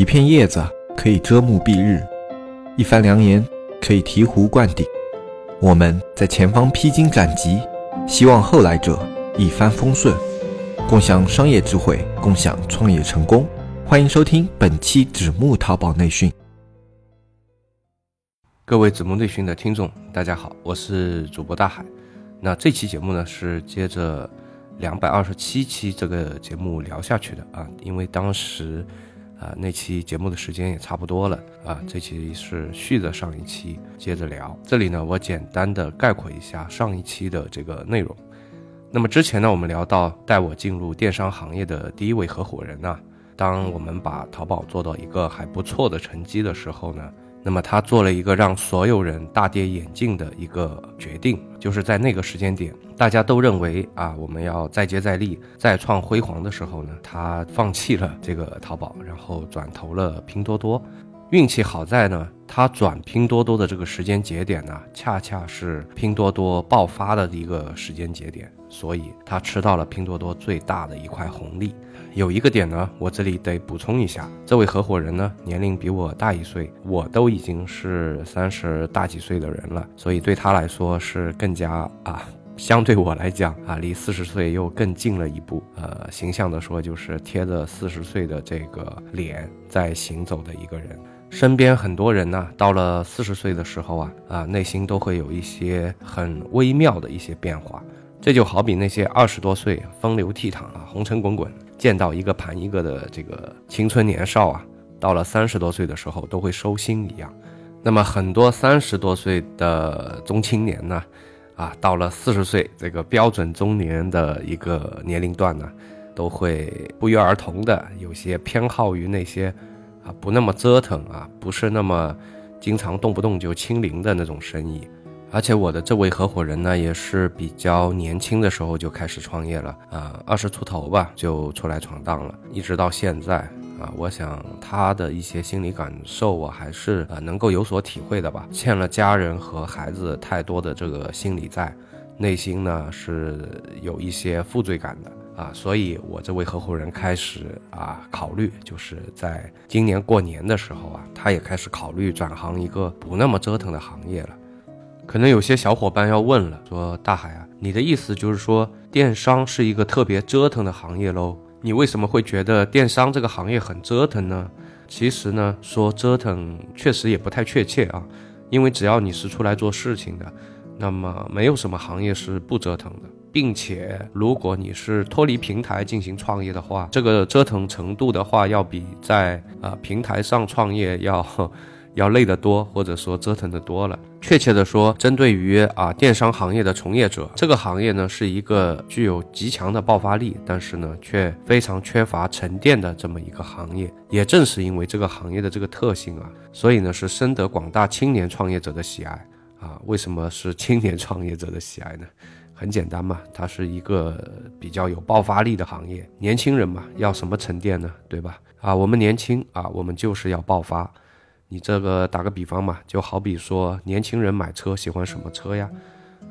一片叶子可以遮目蔽日，一番良言可以醍醐灌顶。我们在前方披荆斩棘，希望后来者一帆风顺，共享商业智慧，共享创业成功。欢迎收听本期纸木淘宝内训。各位子木内训的听众，大家好，我是主播大海。那这期节目呢，是接着两百二十七期这个节目聊下去的啊，因为当时。啊，那期节目的时间也差不多了啊，这期是续着上一期接着聊。这里呢，我简单的概括一下上一期的这个内容。那么之前呢，我们聊到带我进入电商行业的第一位合伙人呢，当我们把淘宝做到一个还不错的成绩的时候呢。那么他做了一个让所有人大跌眼镜的一个决定，就是在那个时间点，大家都认为啊，我们要再接再厉、再创辉煌的时候呢，他放弃了这个淘宝，然后转投了拼多多。运气好在呢，他转拼多多的这个时间节点呢，恰恰是拼多多爆发的一个时间节点，所以他吃到了拼多多最大的一块红利。有一个点呢，我这里得补充一下，这位合伙人呢年龄比我大一岁，我都已经是三十大几岁的人了，所以对他来说是更加啊，相对我来讲啊，离四十岁又更近了一步。呃，形象的说，就是贴着四十岁的这个脸在行走的一个人。身边很多人呢，到了四十岁的时候啊，啊，内心都会有一些很微妙的一些变化。这就好比那些二十多岁风流倜傥啊，红尘滚滚。见到一个盘一个的这个青春年少啊，到了三十多岁的时候都会收心一样。那么很多三十多岁的中青年呢，啊，到了四十岁这个标准中年的一个年龄段呢，都会不约而同的有些偏好于那些啊不那么折腾啊，不是那么经常动不动就清零的那种生意。而且我的这位合伙人呢，也是比较年轻的时候就开始创业了啊，二十出头吧就出来闯荡了，一直到现在啊，我想他的一些心理感受，我还是呃能够有所体会的吧。欠了家人和孩子太多的这个心理债，内心呢是有一些负罪感的啊，所以我这位合伙人开始啊考虑，就是在今年过年的时候啊，他也开始考虑转行一个不那么折腾的行业了。可能有些小伙伴要问了，说大海啊，你的意思就是说电商是一个特别折腾的行业喽？你为什么会觉得电商这个行业很折腾呢？其实呢，说折腾确实也不太确切啊，因为只要你是出来做事情的，那么没有什么行业是不折腾的，并且如果你是脱离平台进行创业的话，这个折腾程度的话，要比在啊平台上创业要。要累得多，或者说折腾的多了。确切的说，针对于啊电商行业的从业者，这个行业呢是一个具有极强的爆发力，但是呢却非常缺乏沉淀的这么一个行业。也正是因为这个行业的这个特性啊，所以呢是深得广大青年创业者的喜爱啊。为什么是青年创业者的喜爱呢？很简单嘛，它是一个比较有爆发力的行业。年轻人嘛，要什么沉淀呢？对吧？啊，我们年轻啊，我们就是要爆发。你这个打个比方嘛，就好比说年轻人买车喜欢什么车呀？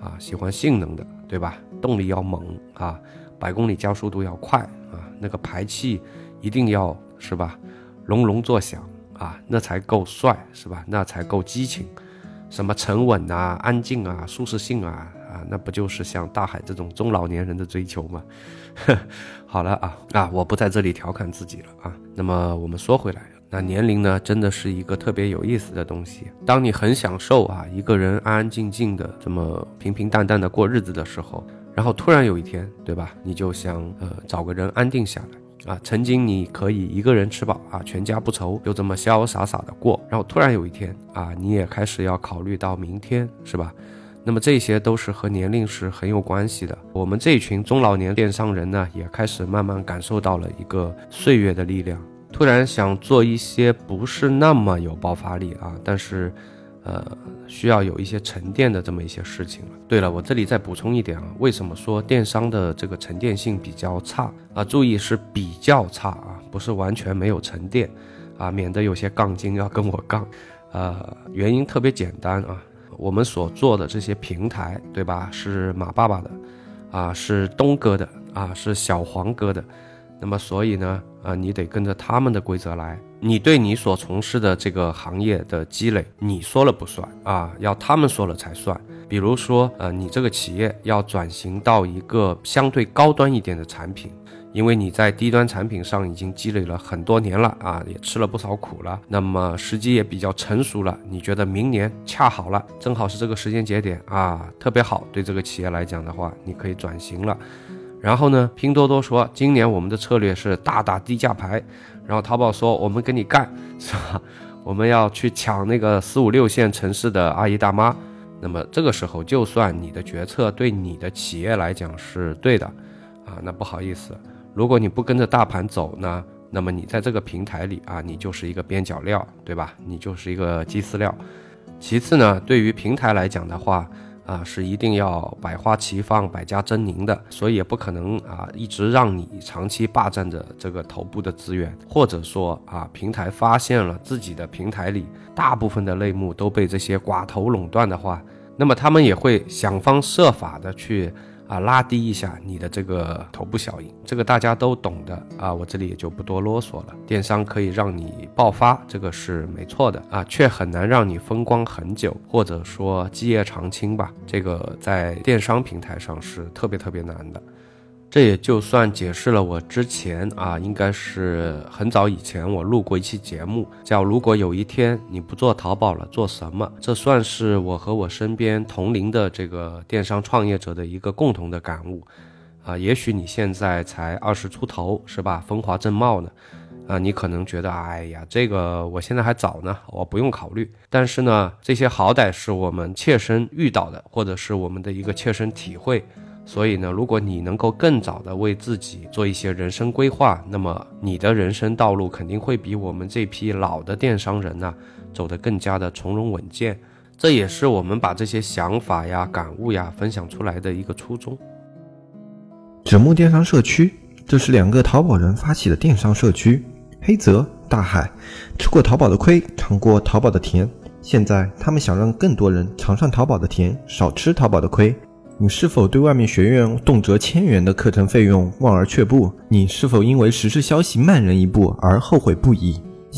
啊，喜欢性能的，对吧？动力要猛啊，百公里加速度要快啊，那个排气一定要是吧？隆隆作响啊，那才够帅是吧？那才够激情。什么沉稳啊、安静啊、舒适性啊啊，那不就是像大海这种中老年人的追求吗？好了啊啊，我不在这里调侃自己了啊。那么我们说回来。那年龄呢，真的是一个特别有意思的东西。当你很享受啊，一个人安安静静的这么平平淡淡的过日子的时候，然后突然有一天，对吧？你就想呃找个人安定下来啊。曾经你可以一个人吃饱啊，全家不愁，就这么潇潇洒洒的过。然后突然有一天啊，你也开始要考虑到明天，是吧？那么这些都是和年龄是很有关系的。我们这一群中老年电商人呢，也开始慢慢感受到了一个岁月的力量。突然想做一些不是那么有爆发力啊，但是，呃，需要有一些沉淀的这么一些事情了。对了，我这里再补充一点啊，为什么说电商的这个沉淀性比较差啊？注意是比较差啊，不是完全没有沉淀啊，免得有些杠精要跟我杠。呃，原因特别简单啊，我们所做的这些平台，对吧？是马爸爸的，啊，是东哥的，啊，是小黄哥的。那么所以呢，啊，你得跟着他们的规则来。你对你所从事的这个行业的积累，你说了不算啊，要他们说了才算。比如说，呃，你这个企业要转型到一个相对高端一点的产品，因为你在低端产品上已经积累了很多年了啊，也吃了不少苦了，那么时机也比较成熟了。你觉得明年恰好了，正好是这个时间节点啊，特别好。对这个企业来讲的话，你可以转型了。然后呢，拼多多说今年我们的策略是大打低价牌，然后淘宝说我们跟你干，是吧？我们要去抢那个四五六线城市的阿姨大妈。那么这个时候，就算你的决策对你的企业来讲是对的，啊，那不好意思，如果你不跟着大盘走呢，那么你在这个平台里啊，你就是一个边角料，对吧？你就是一个鸡饲料。其次呢，对于平台来讲的话，啊，是一定要百花齐放、百家争鸣的，所以也不可能啊一直让你长期霸占着这个头部的资源，或者说啊平台发现了自己的平台里大部分的类目都被这些寡头垄断的话，那么他们也会想方设法的去。啊，拉低一下你的这个头部效应，这个大家都懂的啊，我这里也就不多啰嗦了。电商可以让你爆发，这个是没错的啊，却很难让你风光很久，或者说基业长青吧。这个在电商平台上是特别特别难的。这也就算解释了我之前啊，应该是很早以前我录过一期节目，叫“如果有一天你不做淘宝了，做什么？”这算是我和我身边同龄的这个电商创业者的一个共同的感悟啊。也许你现在才二十出头，是吧？风华正茂呢，啊，你可能觉得，哎呀，这个我现在还早呢，我不用考虑。但是呢，这些好歹是我们切身遇到的，或者是我们的一个切身体会。所以呢，如果你能够更早的为自己做一些人生规划，那么你的人生道路肯定会比我们这批老的电商人呢走得更加的从容稳健。这也是我们把这些想法呀、感悟呀分享出来的一个初衷。纸木电商社区，这是两个淘宝人发起的电商社区。黑泽、大海吃过淘宝的亏，尝过淘宝的甜，现在他们想让更多人尝上淘宝的甜，少吃淘宝的亏。你是否对外面学院动辄千元的课程费用望而却步？你是否因为时事消息慢人一步而后悔不已？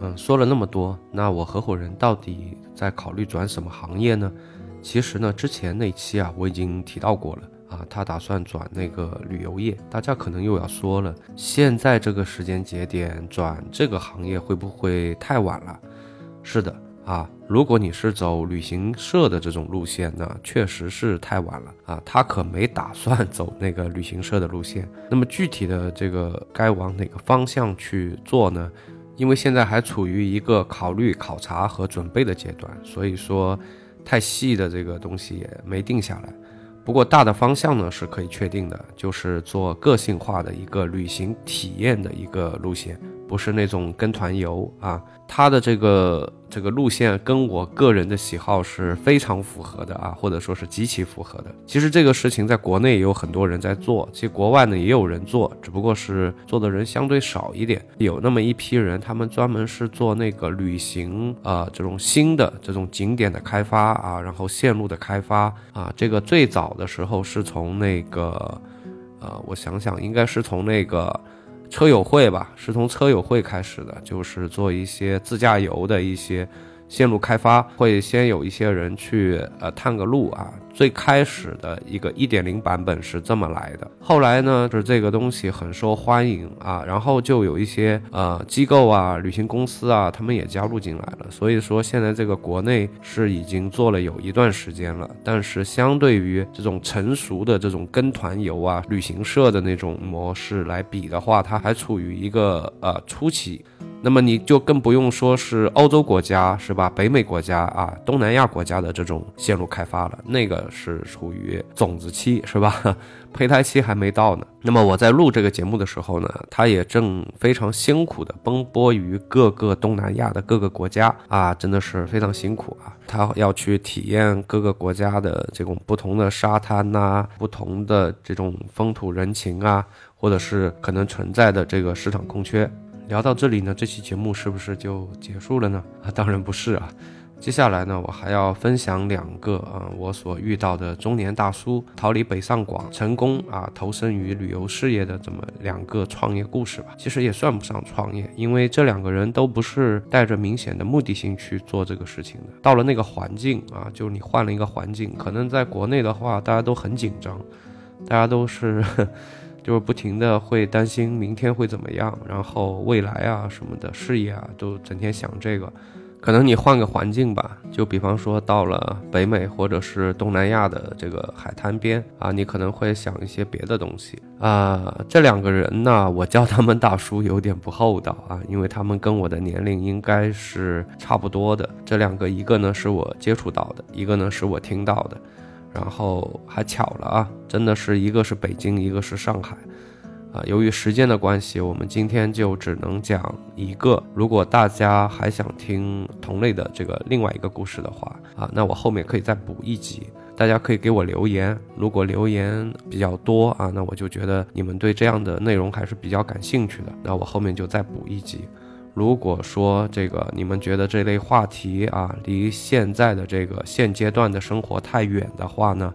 嗯，说了那么多，那我合伙人到底在考虑转什么行业呢？其实呢，之前那期啊，我已经提到过了啊，他打算转那个旅游业。大家可能又要说了，现在这个时间节点转这个行业会不会太晚了？是的啊，如果你是走旅行社的这种路线呢，确实是太晚了啊，他可没打算走那个旅行社的路线。那么具体的这个该往哪个方向去做呢？因为现在还处于一个考虑、考察和准备的阶段，所以说太细的这个东西也没定下来。不过大的方向呢是可以确定的，就是做个性化的一个旅行体验的一个路线。不是那种跟团游啊，他的这个这个路线跟我个人的喜好是非常符合的啊，或者说是极其符合的。其实这个事情在国内也有很多人在做，其实国外呢也有人做，只不过是做的人相对少一点。有那么一批人，他们专门是做那个旅行啊这种新的这种景点的开发啊，然后线路的开发啊。这个最早的时候是从那个呃，我想想，应该是从那个。车友会吧，是从车友会开始的，就是做一些自驾游的一些线路开发，会先有一些人去呃探个路啊。最开始的一个一点零版本是这么来的，后来呢，就是这个东西很受欢迎啊，然后就有一些呃机构啊、旅行公司啊，他们也加入进来了。所以说现在这个国内是已经做了有一段时间了，但是相对于这种成熟的这种跟团游啊、旅行社的那种模式来比的话，它还处于一个呃初期。那么你就更不用说是欧洲国家是吧？北美国家啊，东南亚国家的这种线路开发了，那个是处于种子期是吧？胚胎期还没到呢。那么我在录这个节目的时候呢，他也正非常辛苦的奔波于各个东南亚的各个国家啊，真的是非常辛苦啊。他要去体验各个国家的这种不同的沙滩呐，不同的这种风土人情啊，或者是可能存在的这个市场空缺。聊到这里呢，这期节目是不是就结束了呢？啊，当然不是啊。接下来呢，我还要分享两个啊，我所遇到的中年大叔逃离北上广，成功啊投身于旅游事业的这么两个创业故事吧。其实也算不上创业，因为这两个人都不是带着明显的目的性去做这个事情的。到了那个环境啊，就是你换了一个环境，可能在国内的话，大家都很紧张，大家都是就是不停的会担心明天会怎么样，然后未来啊什么的事业啊，都整天想这个。可能你换个环境吧，就比方说到了北美或者是东南亚的这个海滩边啊，你可能会想一些别的东西啊。这两个人呢，我叫他们大叔有点不厚道啊，因为他们跟我的年龄应该是差不多的。这两个，一个呢是我接触到的，一个呢是我听到的，然后还巧了啊，真的是一个是北京，一个是上海。啊，由于时间的关系，我们今天就只能讲一个。如果大家还想听同类的这个另外一个故事的话，啊，那我后面可以再补一集。大家可以给我留言，如果留言比较多啊，那我就觉得你们对这样的内容还是比较感兴趣的，那我后面就再补一集。如果说这个你们觉得这类话题啊，离现在的这个现阶段的生活太远的话呢？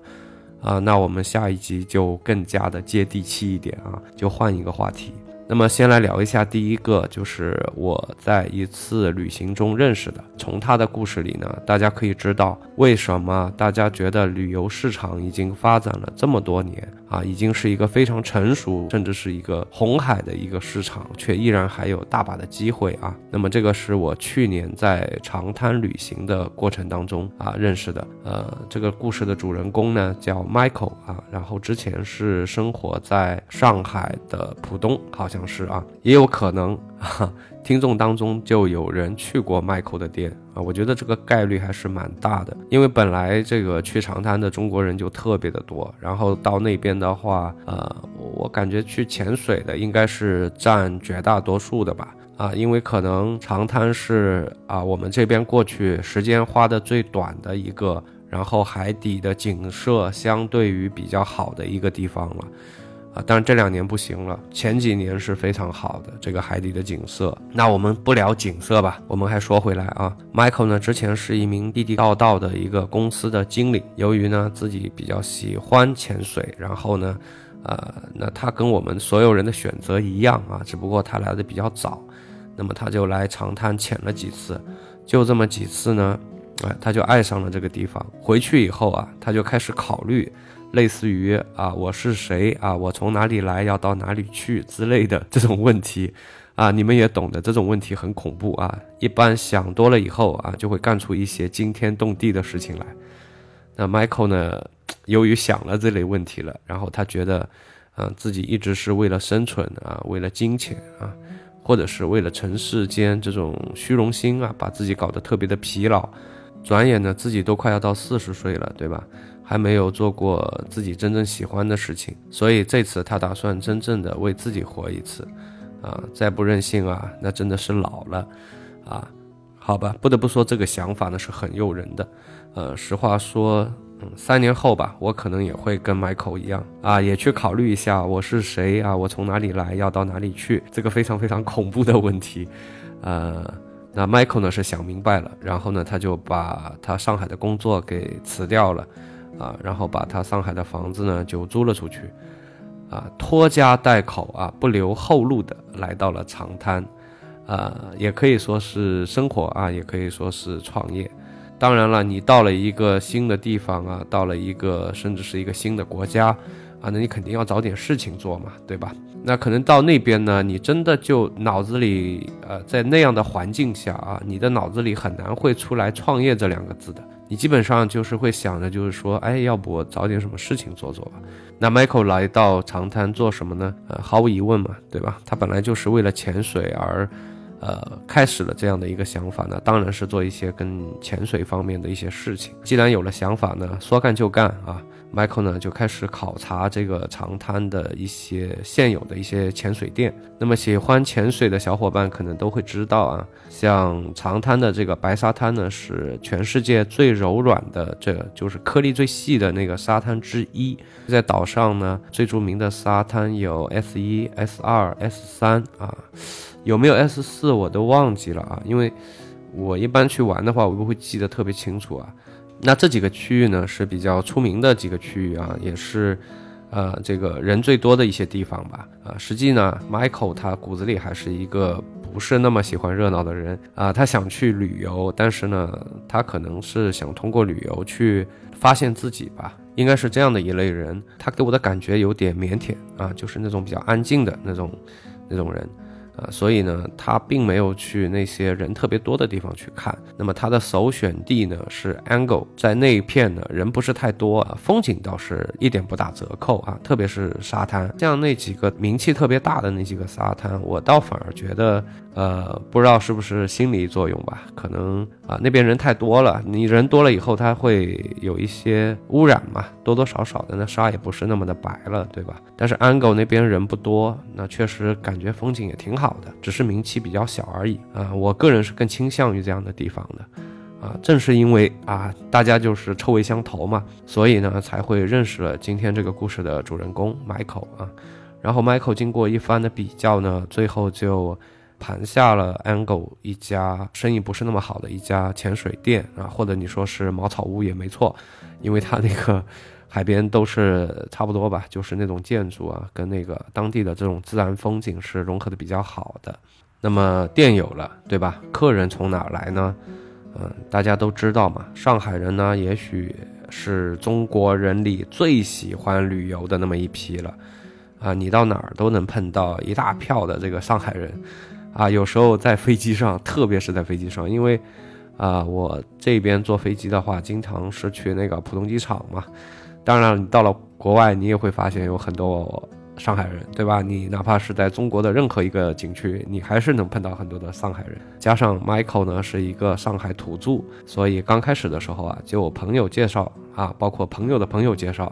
啊，那我们下一集就更加的接地气一点啊，就换一个话题。那么先来聊一下第一个，就是我在一次旅行中认识的。从他的故事里呢，大家可以知道为什么大家觉得旅游市场已经发展了这么多年啊，已经是一个非常成熟，甚至是一个红海的一个市场，却依然还有大把的机会啊。那么这个是我去年在长滩旅行的过程当中啊认识的。呃，这个故事的主人公呢叫 Michael 啊，然后之前是生活在上海的浦东，好像。是啊，也有可能，听众当中就有人去过 Michael 的店啊，我觉得这个概率还是蛮大的，因为本来这个去长滩的中国人就特别的多，然后到那边的话，呃，我感觉去潜水的应该是占绝大多数的吧，啊，因为可能长滩是啊我们这边过去时间花的最短的一个，然后海底的景色相对于比较好的一个地方了。啊，当然这两年不行了，前几年是非常好的这个海底的景色。那我们不聊景色吧，我们还说回来啊，Michael 呢之前是一名地地道道的一个公司的经理，由于呢自己比较喜欢潜水，然后呢，呃，那他跟我们所有人的选择一样啊，只不过他来的比较早，那么他就来长滩潜了几次，就这么几次呢，哎，他就爱上了这个地方。回去以后啊，他就开始考虑。类似于啊，我是谁啊？我从哪里来，要到哪里去之类的 这种问题，啊，你们也懂得，这种问题很恐怖啊。一般想多了以后啊，就会干出一些惊天动地的事情来。那 Michael 呢，由于想了这类问题了，然后他觉得，嗯，自己一直是为了生存啊，为了金钱啊，或者是为了尘世间这种虚荣心啊，把自己搞得特别的疲劳。转眼呢，自己都快要到四十岁了，对吧？还没有做过自己真正喜欢的事情，所以这次他打算真正的为自己活一次，啊，再不任性啊，那真的是老了，啊，好吧，不得不说这个想法呢是很诱人的，呃，实话说，嗯，三年后吧，我可能也会跟 Michael 一样，啊，也去考虑一下我是谁啊，我从哪里来，要到哪里去，这个非常非常恐怖的问题，呃，那 Michael 呢是想明白了，然后呢，他就把他上海的工作给辞掉了。啊，然后把他上海的房子呢就租了出去，啊，拖家带口啊，不留后路的来到了长滩，啊，也可以说是生活啊，也可以说是创业。当然了，你到了一个新的地方啊，到了一个甚至是一个新的国家啊，那你肯定要找点事情做嘛，对吧？那可能到那边呢，你真的就脑子里呃，在那样的环境下啊，你的脑子里很难会出来创业这两个字的。你基本上就是会想着，就是说，哎，要不我找点什么事情做做吧。那 Michael 来到长滩做什么呢？呃，毫无疑问嘛，对吧？他本来就是为了潜水而，呃，开始了这样的一个想法呢，当然是做一些跟潜水方面的一些事情。既然有了想法呢，说干就干啊。Michael 呢就开始考察这个长滩的一些现有的一些潜水店。那么喜欢潜水的小伙伴可能都会知道啊，像长滩的这个白沙滩呢，是全世界最柔软的，这就是颗粒最细的那个沙滩之一。在岛上呢，最著名的沙滩有 S 一、S 二、S 三啊，有没有 S 四我都忘记了啊，因为我一般去玩的话，我不会记得特别清楚啊。那这几个区域呢是比较出名的几个区域啊，也是，呃，这个人最多的一些地方吧。啊，实际呢，Michael 他骨子里还是一个不是那么喜欢热闹的人啊。他想去旅游，但是呢，他可能是想通过旅游去发现自己吧，应该是这样的一类人。他给我的感觉有点腼腆啊，就是那种比较安静的那种那种人。啊，所以呢，他并没有去那些人特别多的地方去看。那么他的首选地呢是 Angle，在那一片呢人不是太多啊，风景倒是一点不打折扣啊。特别是沙滩，像那几个名气特别大的那几个沙滩，我倒反而觉得，呃，不知道是不是心理作用吧，可能啊那边人太多了，你人多了以后，它会有一些污染嘛，多多少少的那沙也不是那么的白了，对吧？但是 Angle 那边人不多，那确实感觉风景也挺好。好的，只是名气比较小而已啊。我个人是更倾向于这样的地方的，啊，正是因为啊，大家就是臭味相投嘛，所以呢才会认识了今天这个故事的主人公 Michael 啊。然后 Michael 经过一番的比较呢，最后就盘下了 Angle 一家生意不是那么好的一家潜水店啊，或者你说是茅草屋也没错，因为他那个。海边都是差不多吧，就是那种建筑啊，跟那个当地的这种自然风景是融合的比较好的。那么店有了，对吧？客人从哪儿来呢？嗯，大家都知道嘛，上海人呢，也许是中国人里最喜欢旅游的那么一批了。啊，你到哪儿都能碰到一大票的这个上海人。啊，有时候在飞机上，特别是在飞机上，因为啊，我这边坐飞机的话，经常是去那个浦东机场嘛。当然，你到了国外，你也会发现有很多上海人，对吧？你哪怕是在中国的任何一个景区，你还是能碰到很多的上海人。加上 Michael 呢是一个上海土著，所以刚开始的时候啊，就我朋友介绍啊，包括朋友的朋友介绍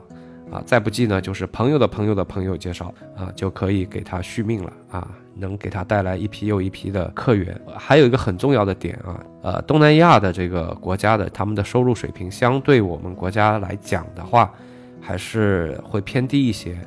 啊，再不济呢就是朋友的朋友的朋友介绍啊，就可以给他续命了啊，能给他带来一批又一批的客源。还有一个很重要的点啊，呃，东南亚的这个国家的他们的收入水平相对我们国家来讲的话。还是会偏低一些，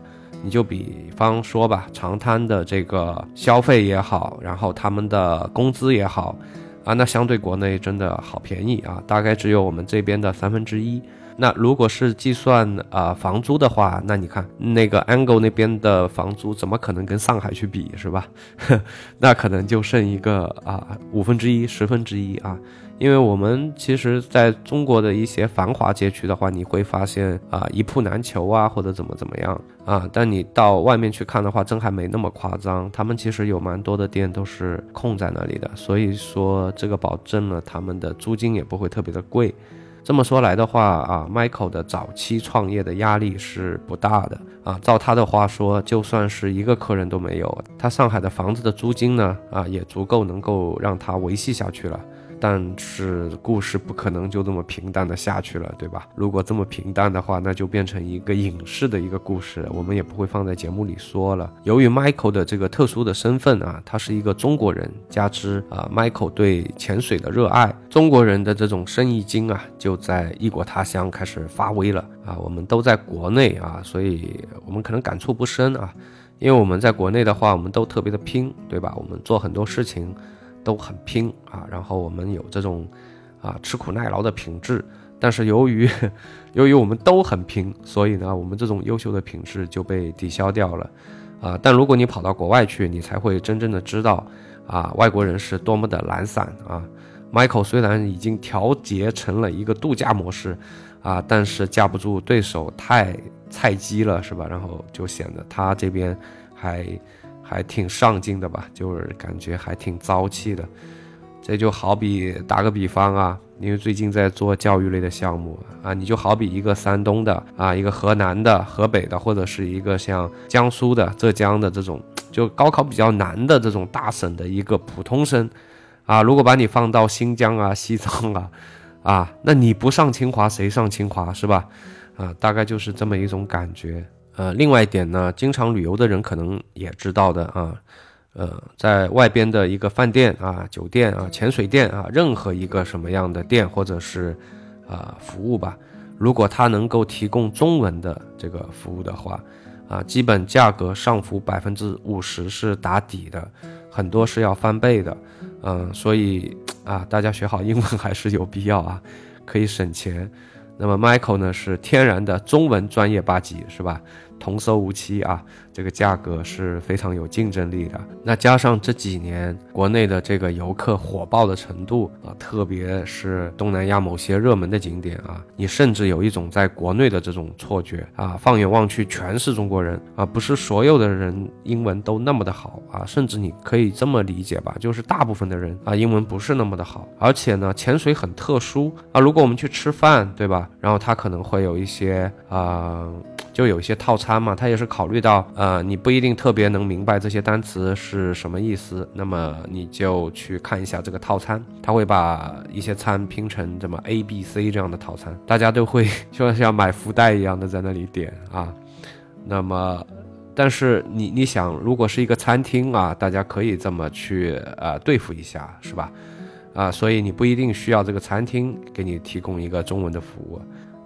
你就比方说吧，长滩的这个消费也好，然后他们的工资也好，啊，那相对国内真的好便宜啊，大概只有我们这边的三分之一。那如果是计算啊房租的话，那你看那个 Angle 那边的房租怎么可能跟上海去比是吧？那可能就剩一个啊五分之一、十分之一啊。因为我们其实在中国的一些繁华街区的话，你会发现啊一铺难求啊，或者怎么怎么样啊。但你到外面去看的话，真还没那么夸张。他们其实有蛮多的店都是空在那里的，所以说这个保证了他们的租金也不会特别的贵。这么说来的话啊，Michael 的早期创业的压力是不大的啊。照他的话说，就算是一个客人都没有，他上海的房子的租金呢啊也足够能够让他维系下去了。但是故事不可能就这么平淡的下去了，对吧？如果这么平淡的话，那就变成一个影视的一个故事，我们也不会放在节目里说了。由于 Michael 的这个特殊的身份啊，他是一个中国人，加之啊 Michael 对潜水的热爱，中国人的这种生意经啊，就在异国他乡开始发威了啊。我们都在国内啊，所以我们可能感触不深啊，因为我们在国内的话，我们都特别的拼，对吧？我们做很多事情。都很拼啊，然后我们有这种啊吃苦耐劳的品质，但是由于由于我们都很拼，所以呢，我们这种优秀的品质就被抵消掉了啊。但如果你跑到国外去，你才会真正的知道啊，外国人是多么的懒散啊。Michael 虽然已经调节成了一个度假模式啊，但是架不住对手太菜鸡了，是吧？然后就显得他这边还。还挺上进的吧，就是感觉还挺朝气的。这就好比打个比方啊，因为最近在做教育类的项目啊，你就好比一个山东的啊，一个河南的、河北的，或者是一个像江苏的、浙江的这种就高考比较难的这种大省的一个普通生，啊，如果把你放到新疆啊、西藏啊，啊，那你不上清华谁上清华是吧？啊，大概就是这么一种感觉。呃，另外一点呢，经常旅游的人可能也知道的啊，呃，在外边的一个饭店啊、酒店啊、潜水店啊，任何一个什么样的店或者是啊服务吧，如果它能够提供中文的这个服务的话，啊，基本价格上浮百分之五十是打底的，很多是要翻倍的，嗯，所以啊，大家学好英文还是有必要啊，可以省钱。那么 Michael 呢是天然的中文专业八级，是吧？童叟无欺啊，这个价格是非常有竞争力的。那加上这几年国内的这个游客火爆的程度啊，特别是东南亚某些热门的景点啊，你甚至有一种在国内的这种错觉啊。放眼望去全是中国人啊，不是所有的人英文都那么的好啊，甚至你可以这么理解吧，就是大部分的人啊，英文不是那么的好。而且呢，潜水很特殊啊，如果我们去吃饭，对吧？然后他可能会有一些啊。就有一些套餐嘛，他也是考虑到，啊你不一定特别能明白这些单词是什么意思，那么你就去看一下这个套餐，他会把一些餐拼成这么 A、B、C 这样的套餐，大家都会就像买福袋一样的在那里点啊。那么，但是你你想，如果是一个餐厅啊，大家可以这么去呃对付一下，是吧？啊，所以你不一定需要这个餐厅给你提供一个中文的服务。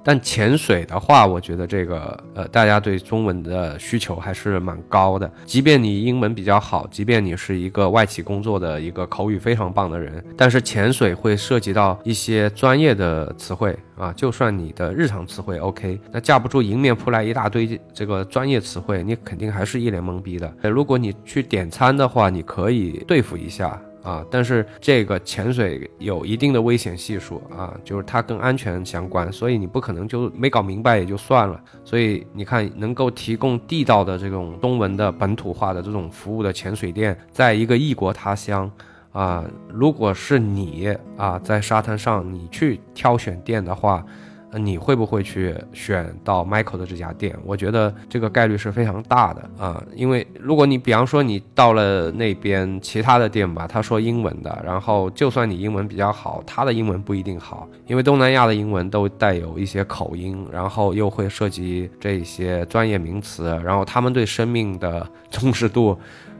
但潜水的话，我觉得这个呃，大家对中文的需求还是蛮高的。即便你英文比较好，即便你是一个外企工作的一个口语非常棒的人，但是潜水会涉及到一些专业的词汇啊。就算你的日常词汇 OK，那架不住迎面扑来一大堆这个专业词汇，你肯定还是一脸懵逼的。如果你去点餐的话，你可以对付一下。啊，但是这个潜水有一定的危险系数啊，就是它跟安全相关，所以你不可能就没搞明白也就算了。所以你看，能够提供地道的这种中文的本土化的这种服务的潜水店，在一个异国他乡，啊，如果是你啊，在沙滩上你去挑选店的话。你会不会去选到 Michael 的这家店？我觉得这个概率是非常大的啊，因为如果你比方说你到了那边其他的店吧，他说英文的，然后就算你英文比较好，他的英文不一定好，因为东南亚的英文都带有一些口音，然后又会涉及这些专业名词，然后他们对生命的 重视度，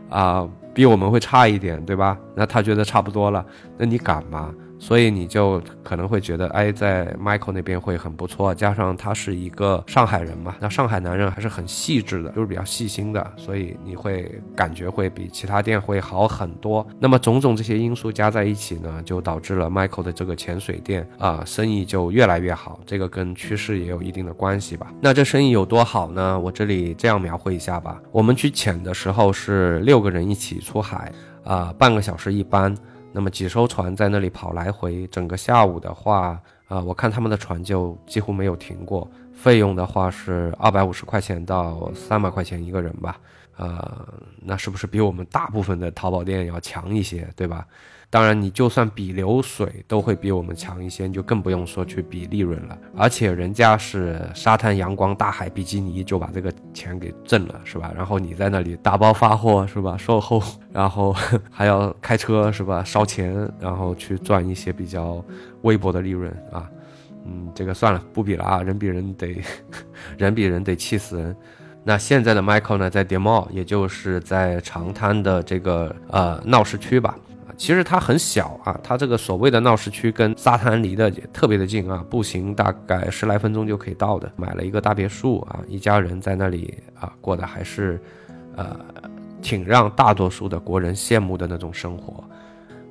啊，比我们会差一点，对吧？那他觉得差不多了，那你敢吗？所以你就可能会觉得，哎，在 Michael 那边会很不错，加上他是一个上海人嘛，那上海男人还是很细致的，就是比较细心的，所以你会感觉会比其他店会好很多。那么种种这些因素加在一起呢，就导致了 Michael 的这个潜水店啊，生意就越来越好。这个跟趋势也有一定的关系吧。那这生意有多好呢？我这里这样描绘一下吧。我们去潜的时候是六个人一起出海，啊，半个小时一班。那么几艘船在那里跑来回，整个下午的话，啊，我看他们的船就几乎没有停过。费用的话是二百五十块钱到三百块钱一个人吧，呃，那是不是比我们大部分的淘宝店要强一些，对吧？当然，你就算比流水都会比我们强一些，你就更不用说去比利润了。而且人家是沙滩、阳光、大海、比基尼就把这个钱给挣了，是吧？然后你在那里打包发货，是吧？售后，然后 还要开车，是吧？烧钱，然后去赚一些比较微薄的利润啊。嗯，这个算了，不比了啊。人比人得，人比人得气死人。那现在的 Michael 呢，在 DMO，也就是在长滩的这个呃闹市区吧。其实它很小啊，它这个所谓的闹市区跟沙滩离得也特别的近啊，步行大概十来分钟就可以到的。买了一个大别墅啊，一家人在那里啊，过的还是，呃，挺让大多数的国人羡慕的那种生活。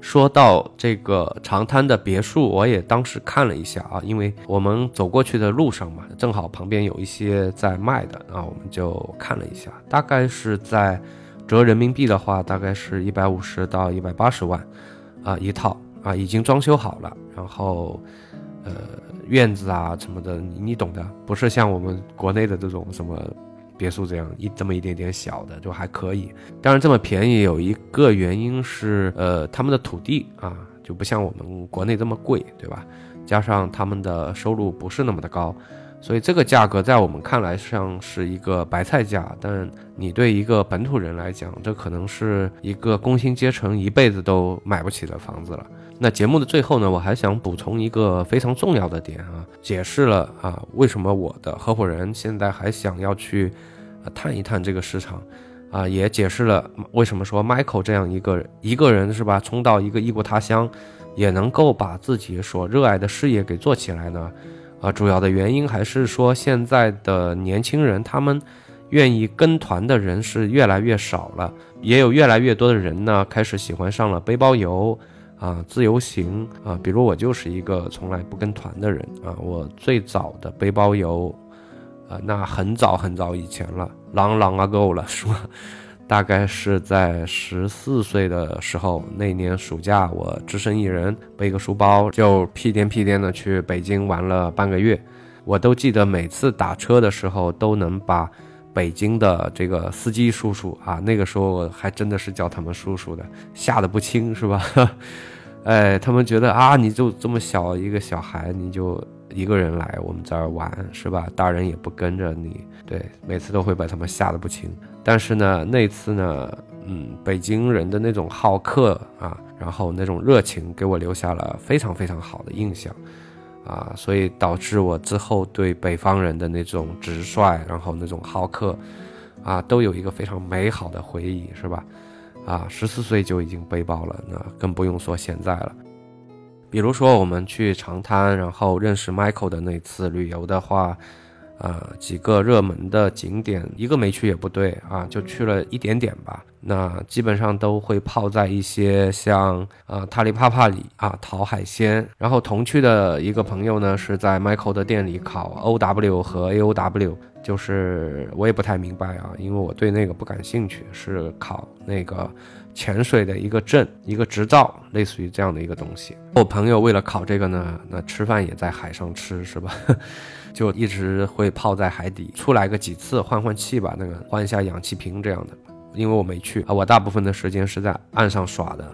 说到这个长滩的别墅，我也当时看了一下啊，因为我们走过去的路上嘛，正好旁边有一些在卖的啊，我们就看了一下，大概是在。折人民币的话，大概是一百五十到一百八十万，啊，一套啊，已经装修好了，然后，呃，院子啊什么的，你你懂的，不是像我们国内的这种什么别墅这样一这么一点点小的，就还可以。当然这么便宜有一个原因是，呃，他们的土地啊就不像我们国内这么贵，对吧？加上他们的收入不是那么的高。所以这个价格在我们看来像是一个白菜价，但你对一个本土人来讲，这可能是一个工薪阶层一辈子都买不起的房子了。那节目的最后呢，我还想补充一个非常重要的点啊，解释了啊为什么我的合伙人现在还想要去探一探这个市场，啊，也解释了为什么说 Michael 这样一个一个人是吧，冲到一个异国他乡，也能够把自己所热爱的事业给做起来呢？啊，主要的原因还是说现在的年轻人他们愿意跟团的人是越来越少了，也有越来越多的人呢开始喜欢上了背包游。啊，自由行啊，比如我就是一个从来不跟团的人啊。我最早的背包游，啊，那很早很早以前了狼狼啊够了，是吧？大概是在十四岁的时候，那年暑假，我只身一人，背个书包就屁颠屁颠的去北京玩了半个月。我都记得每次打车的时候，都能把北京的这个司机叔叔啊，那个时候我还真的是叫他们叔叔的，吓得不轻，是吧？哎，他们觉得啊，你就这么小一个小孩，你就一个人来我们这儿玩，是吧？大人也不跟着你，对，每次都会把他们吓得不轻。但是呢，那次呢，嗯，北京人的那种好客啊，然后那种热情，给我留下了非常非常好的印象，啊，所以导致我之后对北方人的那种直率，然后那种好客，啊，都有一个非常美好的回忆，是吧？啊，十四岁就已经背包了，那更不用说现在了。比如说我们去长滩，然后认识 Michael 的那次旅游的话，啊，几个热门的景点一个没去也不对啊，就去了一点点吧。那基本上都会泡在一些像啊塔里帕帕里啊淘海鲜。然后同去的一个朋友呢，是在 Michael 的店里考 OW 和 AOW。就是我也不太明白啊，因为我对那个不感兴趣，是考那个潜水的一个证、一个执照，类似于这样的一个东西。我朋友为了考这个呢，那吃饭也在海上吃，是吧？就一直会泡在海底，出来个几次换换气吧，那个换一下氧气瓶这样的。因为我没去啊，我大部分的时间是在岸上耍的。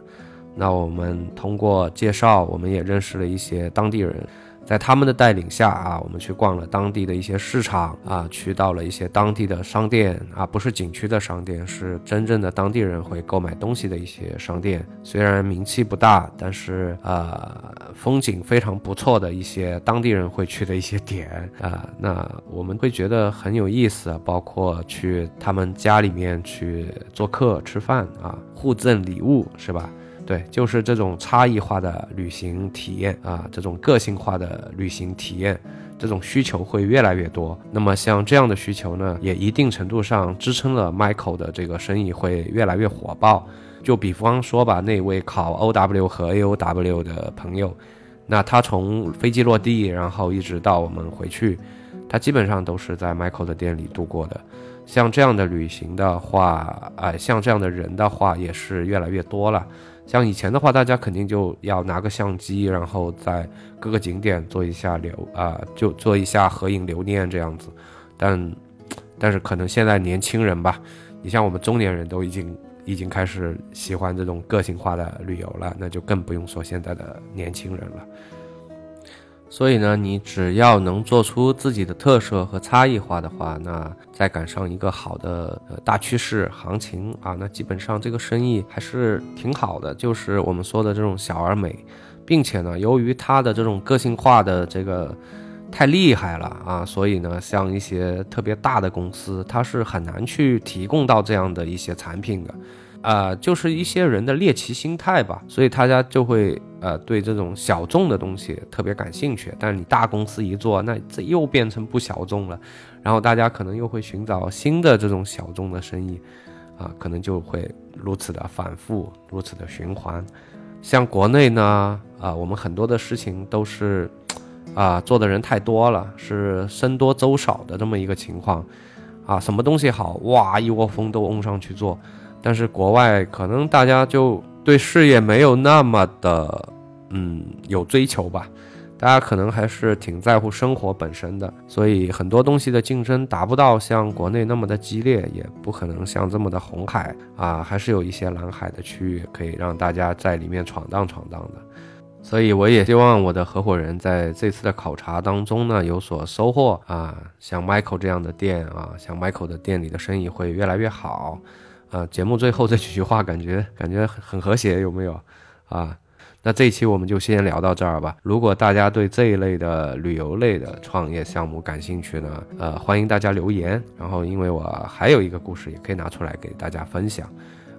那我们通过介绍，我们也认识了一些当地人。在他们的带领下啊，我们去逛了当地的一些市场啊，去到了一些当地的商店啊，不是景区的商店，是真正的当地人会购买东西的一些商店。虽然名气不大，但是呃，风景非常不错的一些当地人会去的一些点啊，那我们会觉得很有意思，包括去他们家里面去做客吃饭啊，互赠礼物，是吧？对，就是这种差异化的旅行体验啊，这种个性化的旅行体验，这种需求会越来越多。那么像这样的需求呢，也一定程度上支撑了 Michael 的这个生意会越来越火爆。就比方说吧，那位考 OW 和 AOW 的朋友，那他从飞机落地，然后一直到我们回去，他基本上都是在 Michael 的店里度过的。像这样的旅行的话，啊，像这样的人的话，也是越来越多了。像以前的话，大家肯定就要拿个相机，然后在各个景点做一下留啊，就做一下合影留念这样子。但，但是可能现在年轻人吧，你像我们中年人都已经已经开始喜欢这种个性化的旅游了，那就更不用说现在的年轻人了。所以呢，你只要能做出自己的特色和差异化的话，那再赶上一个好的呃大趋势行情啊，那基本上这个生意还是挺好的。就是我们说的这种小而美，并且呢，由于它的这种个性化的这个太厉害了啊，所以呢，像一些特别大的公司，它是很难去提供到这样的一些产品的。啊，就是一些人的猎奇心态吧，所以大家就会呃对这种小众的东西特别感兴趣。但是你大公司一做，那这又变成不小众了，然后大家可能又会寻找新的这种小众的生意，啊，可能就会如此的反复，如此的循环。像国内呢，啊，我们很多的事情都是，啊，做的人太多了，是僧多粥少的这么一个情况，啊，什么东西好，哇，一窝蜂都嗡上去做。但是国外可能大家就对事业没有那么的，嗯，有追求吧，大家可能还是挺在乎生活本身的，所以很多东西的竞争达不到像国内那么的激烈，也不可能像这么的红海啊，还是有一些蓝海的区域可以让大家在里面闯荡闯荡的。所以我也希望我的合伙人在这次的考察当中呢有所收获啊，像 Michael 这样的店啊，像 Michael 的店里的生意会越来越好啊。节目最后这几句话感觉 感觉很很和谐，有没有啊？那这一期我们就先聊到这儿吧。如果大家对这一类的旅游类的创业项目感兴趣呢，呃，欢迎大家留言。然后因为我还有一个故事也可以拿出来给大家分享。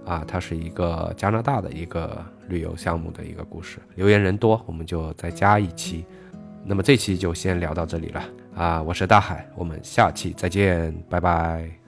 啊，它是一个加拿大的一个旅游项目的一个故事，留言人多，我们就再加一期。那么这期就先聊到这里了啊，我是大海，我们下期再见，拜拜。